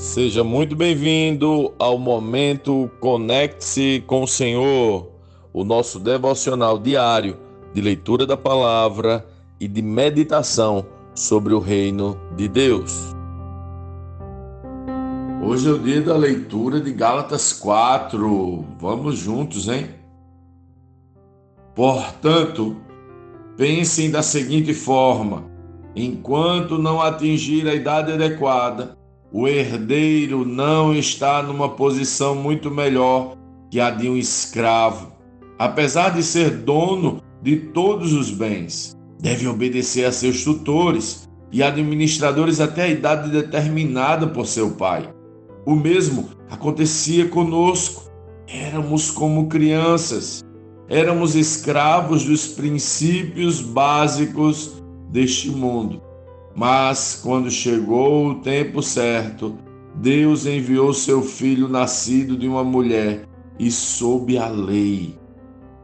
Seja muito bem-vindo ao momento Conecte-se com o Senhor, o nosso devocional diário de leitura da palavra e de meditação sobre o reino de Deus. Hoje é o dia da leitura de Gálatas 4. Vamos juntos, hein? Portanto, pensem da seguinte forma: enquanto não atingir a idade adequada, o herdeiro não está numa posição muito melhor que a de um escravo. Apesar de ser dono de todos os bens, deve obedecer a seus tutores e administradores até a idade determinada por seu pai. O mesmo acontecia conosco. Éramos como crianças, éramos escravos dos princípios básicos deste mundo. Mas quando chegou o tempo certo, Deus enviou seu filho nascido de uma mulher e sob a lei.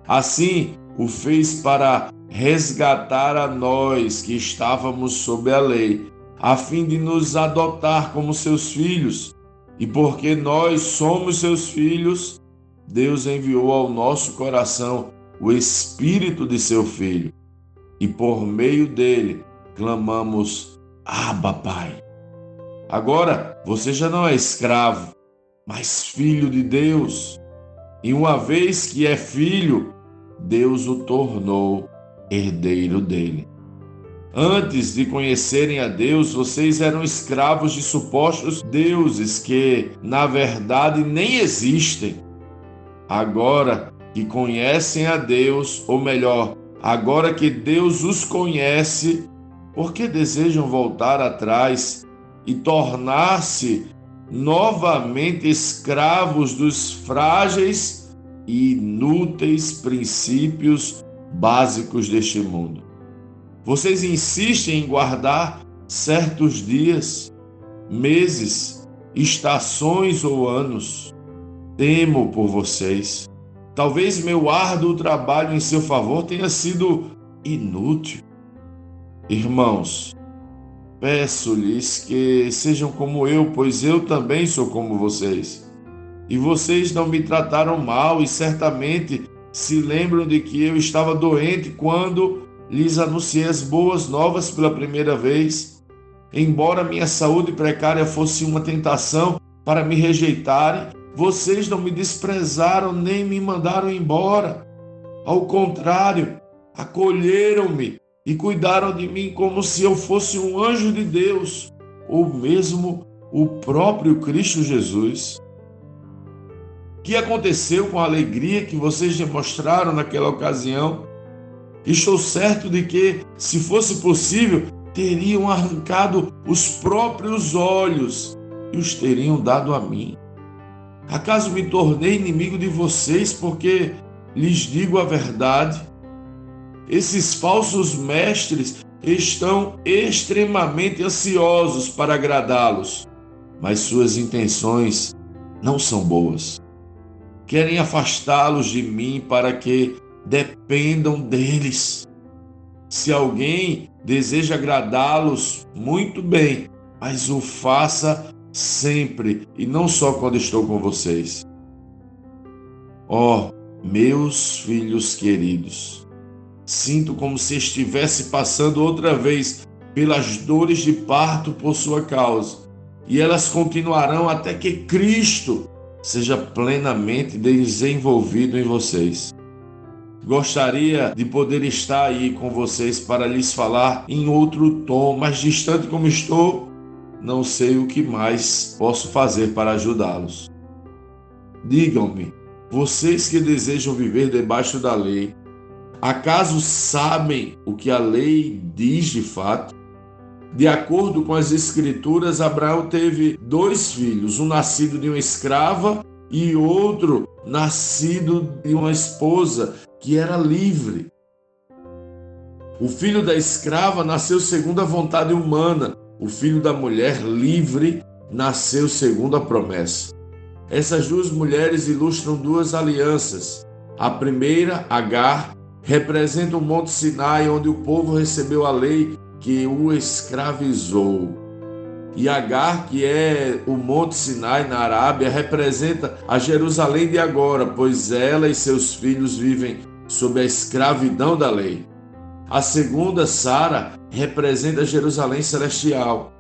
Assim, o fez para resgatar a nós que estávamos sob a lei, a fim de nos adotar como seus filhos. E porque nós somos seus filhos, Deus enviou ao nosso coração o Espírito de seu Filho. E por meio dele, clamamos: Abba, Pai. Agora você já não é escravo, mas filho de Deus. E uma vez que é filho, Deus o tornou herdeiro dele. Antes de conhecerem a Deus, vocês eram escravos de supostos deuses que, na verdade, nem existem. Agora que conhecem a Deus, ou melhor, agora que Deus os conhece, por que desejam voltar atrás e tornar-se novamente escravos dos frágeis e inúteis princípios básicos deste mundo. Vocês insistem em guardar certos dias, meses, estações ou anos. Temo por vocês. Talvez meu árduo trabalho em seu favor tenha sido inútil. Irmãos, peço-lhes que sejam como eu, pois eu também sou como vocês. E vocês não me trataram mal e certamente se lembram de que eu estava doente quando lhes anunciei as boas novas pela primeira vez. Embora minha saúde precária fosse uma tentação para me rejeitarem, vocês não me desprezaram nem me mandaram embora. Ao contrário, acolheram-me e cuidaram de mim como se eu fosse um anjo de Deus, ou mesmo o próprio Cristo Jesus. O que aconteceu com a alegria que vocês demonstraram naquela ocasião? Estou certo de que, se fosse possível, teriam arrancado os próprios olhos e os teriam dado a mim. Acaso me tornei inimigo de vocês porque lhes digo a verdade? Esses falsos mestres estão extremamente ansiosos para agradá-los, mas suas intenções não são boas. Querem afastá-los de mim para que dependam deles. Se alguém deseja agradá-los, muito bem, mas o faça sempre e não só quando estou com vocês. Ó, oh, meus filhos queridos, Sinto como se estivesse passando outra vez pelas dores de parto por sua causa, e elas continuarão até que Cristo seja plenamente desenvolvido em vocês. Gostaria de poder estar aí com vocês para lhes falar em outro tom, mas distante como estou, não sei o que mais posso fazer para ajudá-los. Digam-me, vocês que desejam viver debaixo da lei, Acaso sabem o que a lei diz de fato? De acordo com as Escrituras, Abraão teve dois filhos, um nascido de uma escrava e outro nascido de uma esposa que era livre. O filho da escrava nasceu segundo a vontade humana, o filho da mulher livre nasceu segundo a promessa. Essas duas mulheres ilustram duas alianças. A primeira, Agar, representa o Monte Sinai, onde o povo recebeu a lei que o escravizou. E Agar, que é o Monte Sinai na Arábia, representa a Jerusalém de agora, pois ela e seus filhos vivem sob a escravidão da lei. A segunda, Sara, representa Jerusalém celestial.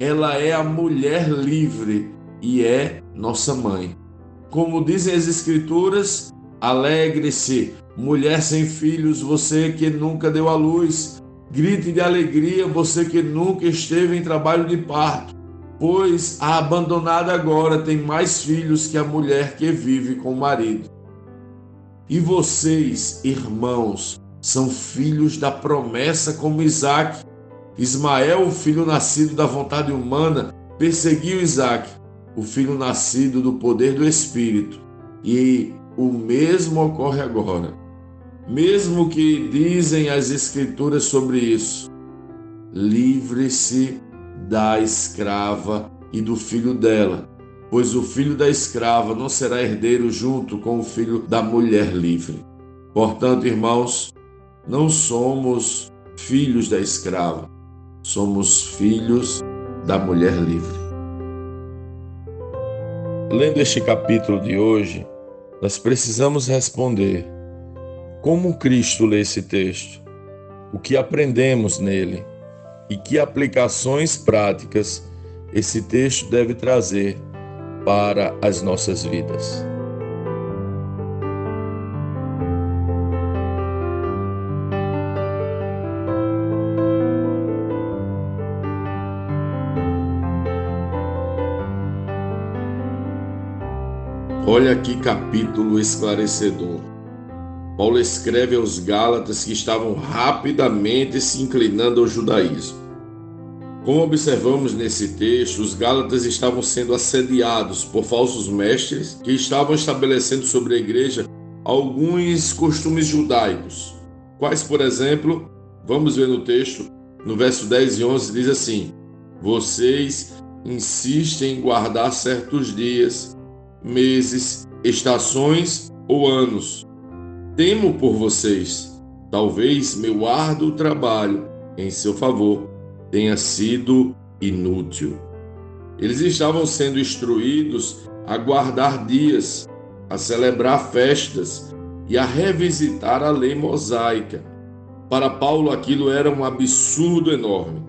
Ela é a mulher livre e é nossa mãe. Como dizem as Escrituras, alegre-se, mulher sem filhos, você que nunca deu à luz. Grite de alegria, você que nunca esteve em trabalho de parto, pois a abandonada agora tem mais filhos que a mulher que vive com o marido. E vocês, irmãos, são filhos da promessa como Isaac. Ismael, o filho nascido da vontade humana, perseguiu Isaac, o filho nascido do poder do Espírito. E o mesmo ocorre agora. Mesmo que dizem as Escrituras sobre isso, livre-se da escrava e do filho dela, pois o filho da escrava não será herdeiro junto com o filho da mulher livre. Portanto, irmãos, não somos filhos da escrava, somos filhos da mulher livre. Lendo este capítulo de hoje, nós precisamos responder como Cristo lê esse texto, o que aprendemos nele e que aplicações práticas esse texto deve trazer para as nossas vidas. Olha que capítulo esclarecedor. Paulo escreve aos Gálatas que estavam rapidamente se inclinando ao judaísmo. Como observamos nesse texto, os Gálatas estavam sendo assediados por falsos mestres que estavam estabelecendo sobre a igreja alguns costumes judaicos. Quais, por exemplo, vamos ver no texto, no verso 10 e 11, diz assim: Vocês insistem em guardar certos dias meses, estações ou anos. Temo por vocês. Talvez meu árduo trabalho em seu favor tenha sido inútil. Eles estavam sendo instruídos a guardar dias, a celebrar festas e a revisitar a lei mosaica. Para Paulo, aquilo era um absurdo enorme.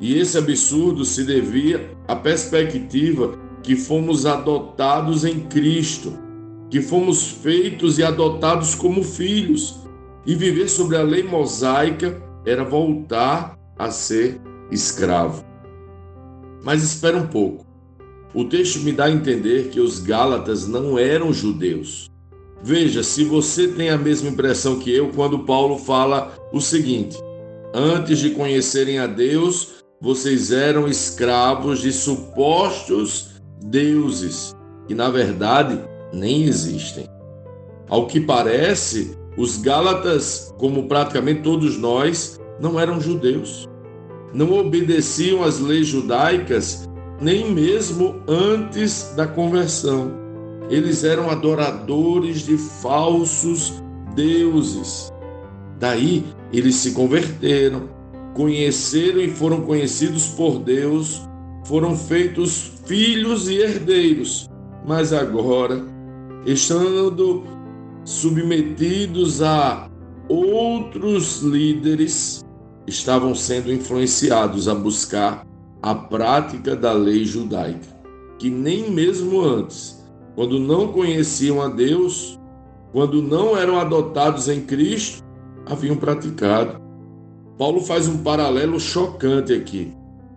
E esse absurdo se devia à perspectiva que fomos adotados em Cristo, que fomos feitos e adotados como filhos. E viver sobre a lei mosaica era voltar a ser escravo. Mas espera um pouco. O texto me dá a entender que os Gálatas não eram judeus. Veja, se você tem a mesma impressão que eu quando Paulo fala o seguinte: Antes de conhecerem a Deus, vocês eram escravos de supostos deuses que na verdade nem existem. Ao que parece, os Gálatas, como praticamente todos nós, não eram judeus. Não obedeciam às leis judaicas nem mesmo antes da conversão. Eles eram adoradores de falsos deuses. Daí eles se converteram, conheceram e foram conhecidos por Deus foram feitos filhos e herdeiros, mas agora, estando submetidos a outros líderes, estavam sendo influenciados a buscar a prática da lei judaica, que nem mesmo antes, quando não conheciam a Deus, quando não eram adotados em Cristo, haviam praticado. Paulo faz um paralelo chocante aqui.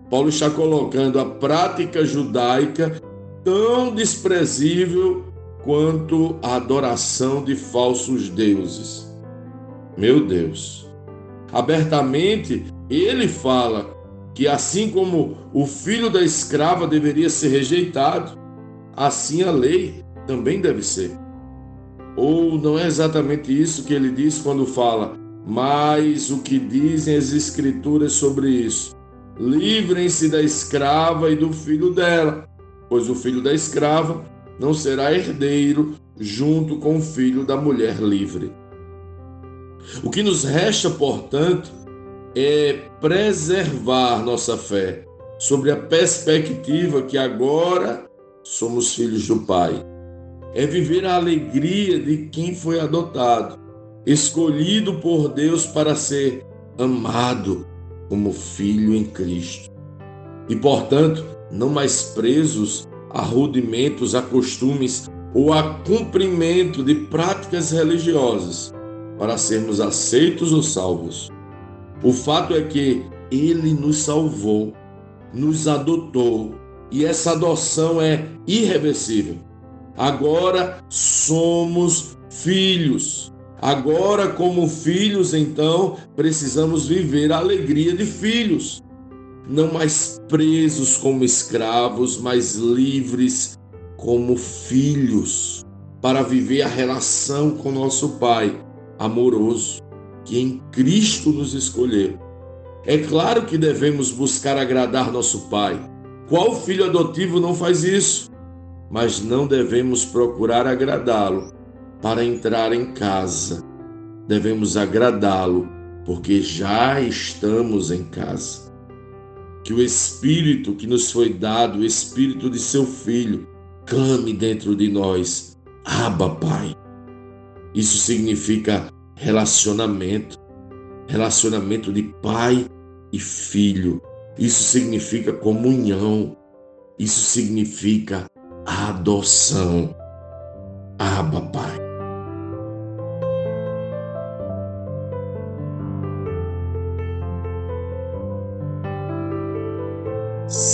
Paulo está colocando a prática judaica tão desprezível quanto a adoração de falsos deuses. Meu Deus. Abertamente, ele fala que assim como o filho da escrava deveria ser rejeitado, assim a lei também deve ser. Ou não é exatamente isso que ele diz quando fala, mas o que dizem as escrituras sobre isso? Livrem-se da escrava e do filho dela, pois o filho da escrava não será herdeiro junto com o filho da mulher livre. O que nos resta, portanto, é preservar nossa fé sobre a perspectiva que agora somos filhos do Pai. É viver a alegria de quem foi adotado, escolhido por Deus para ser amado como filho em Cristo. E, portanto, não mais presos a rudimentos, a costumes ou a cumprimento de práticas religiosas para sermos aceitos ou salvos. O fato é que Ele nos salvou, nos adotou e essa adoção é irreversível. Agora somos filhos. Agora, como filhos, então, precisamos viver a alegria de filhos. Não mais presos como escravos, mas livres como filhos, para viver a relação com nosso Pai amoroso, que em Cristo nos escolheu. É claro que devemos buscar agradar nosso Pai. Qual filho adotivo não faz isso? Mas não devemos procurar agradá-lo para entrar em casa. Devemos agradá-lo porque já estamos em casa. Que o Espírito que nos foi dado, o Espírito de seu Filho, clame dentro de nós: Abba, Pai. Isso significa relacionamento, relacionamento de pai e filho. Isso significa comunhão. Isso significa adoção. Abba, Pai.